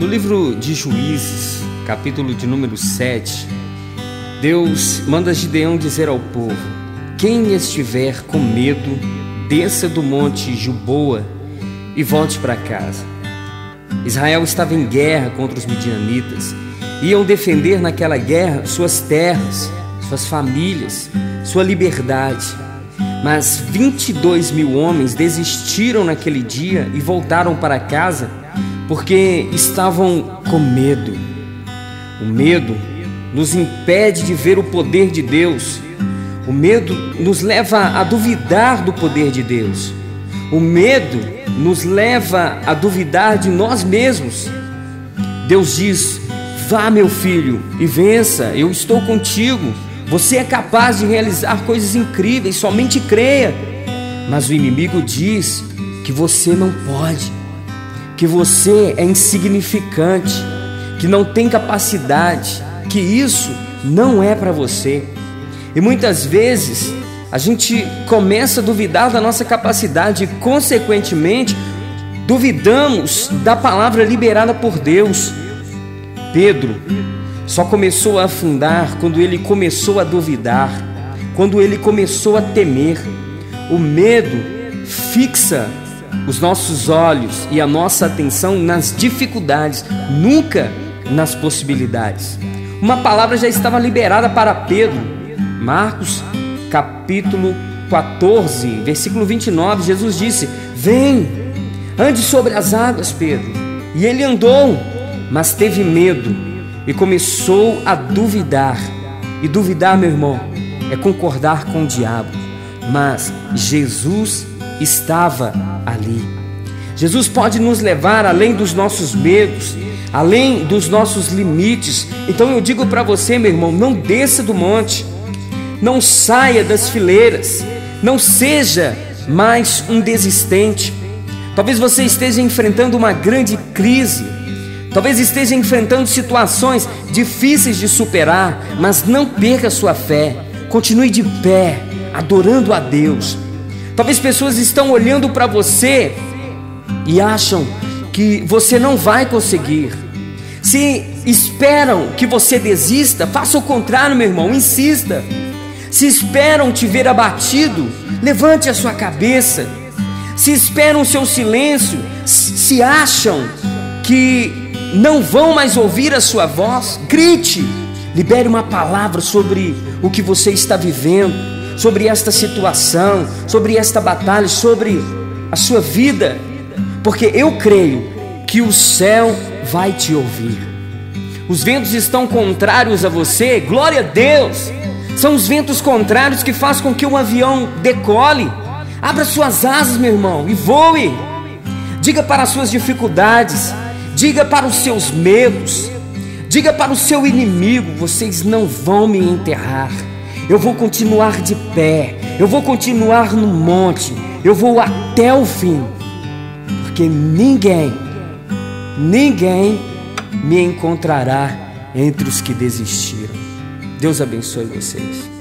No livro de Juízes, capítulo de número 7, Deus manda Gideão dizer ao povo: Quem estiver com medo, desça do monte Juboa e volte para casa. Israel estava em guerra contra os midianitas. Iam defender naquela guerra suas terras, suas famílias, sua liberdade. Mas 22 mil homens desistiram naquele dia e voltaram para casa porque estavam com medo. O medo nos impede de ver o poder de Deus. O medo nos leva a duvidar do poder de Deus. O medo nos leva a duvidar de nós mesmos. Deus diz: Vá, meu filho, e vença, eu estou contigo. Você é capaz de realizar coisas incríveis, somente creia. Mas o inimigo diz que você não pode, que você é insignificante, que não tem capacidade, que isso não é para você. E muitas vezes a gente começa a duvidar da nossa capacidade e, consequentemente, duvidamos da palavra liberada por Deus. Pedro só começou a afundar quando ele começou a duvidar, quando ele começou a temer. O medo fixa os nossos olhos e a nossa atenção nas dificuldades, nunca nas possibilidades. Uma palavra já estava liberada para Pedro. Marcos capítulo 14, versículo 29, Jesus disse: Vem, ande sobre as águas, Pedro. E ele andou, mas teve medo e começou a duvidar. E duvidar, meu irmão, é concordar com o diabo. Mas Jesus estava ali. Jesus pode nos levar além dos nossos medos, além dos nossos limites. Então eu digo para você, meu irmão, não desça do monte, não saia das fileiras, não seja mais um desistente. Talvez você esteja enfrentando uma grande crise, talvez esteja enfrentando situações difíceis de superar, mas não perca sua fé, continue de pé, adorando a Deus. Talvez pessoas estão olhando para você e acham que você não vai conseguir. Se esperam que você desista, faça o contrário, meu irmão, insista. Se esperam te ver abatido, levante a sua cabeça. Se esperam o seu silêncio, se acham que não vão mais ouvir a sua voz, grite, libere uma palavra sobre o que você está vivendo, sobre esta situação, sobre esta batalha, sobre a sua vida, porque eu creio que o céu vai te ouvir. Os ventos estão contrários a você, glória a Deus. São os ventos contrários que fazem com que um avião decole. Abra suas asas, meu irmão, e voe. Diga para as suas dificuldades, diga para os seus medos, diga para o seu inimigo: vocês não vão me enterrar. Eu vou continuar de pé, eu vou continuar no monte, eu vou até o fim, porque ninguém ninguém me encontrará entre os que desistiram. Deus abençoe vocês.